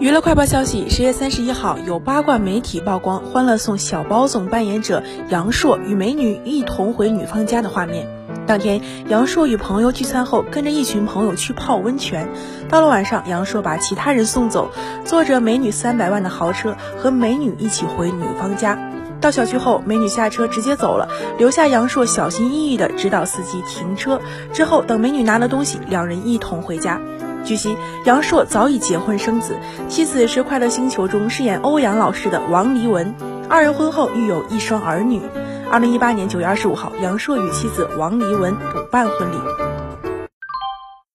娱乐快报消息：十月三十一号，有八卦媒体曝光《欢乐颂》小包总扮演者杨烁与美女一同回女方家的画面。当天，杨烁与朋友聚餐后，跟着一群朋友去泡温泉。到了晚上，杨烁把其他人送走，坐着美女三百万的豪车，和美女一起回女方家。到小区后，美女下车直接走了，留下杨烁小心翼翼地指导司机停车。之后，等美女拿了东西，两人一同回家。据悉，杨烁早已结婚生子，妻子是《快乐星球》中饰演欧阳老师的王黎文，二人婚后育有一双儿女。二零一八年九月二十五号，杨烁与妻子王黎文补办婚礼。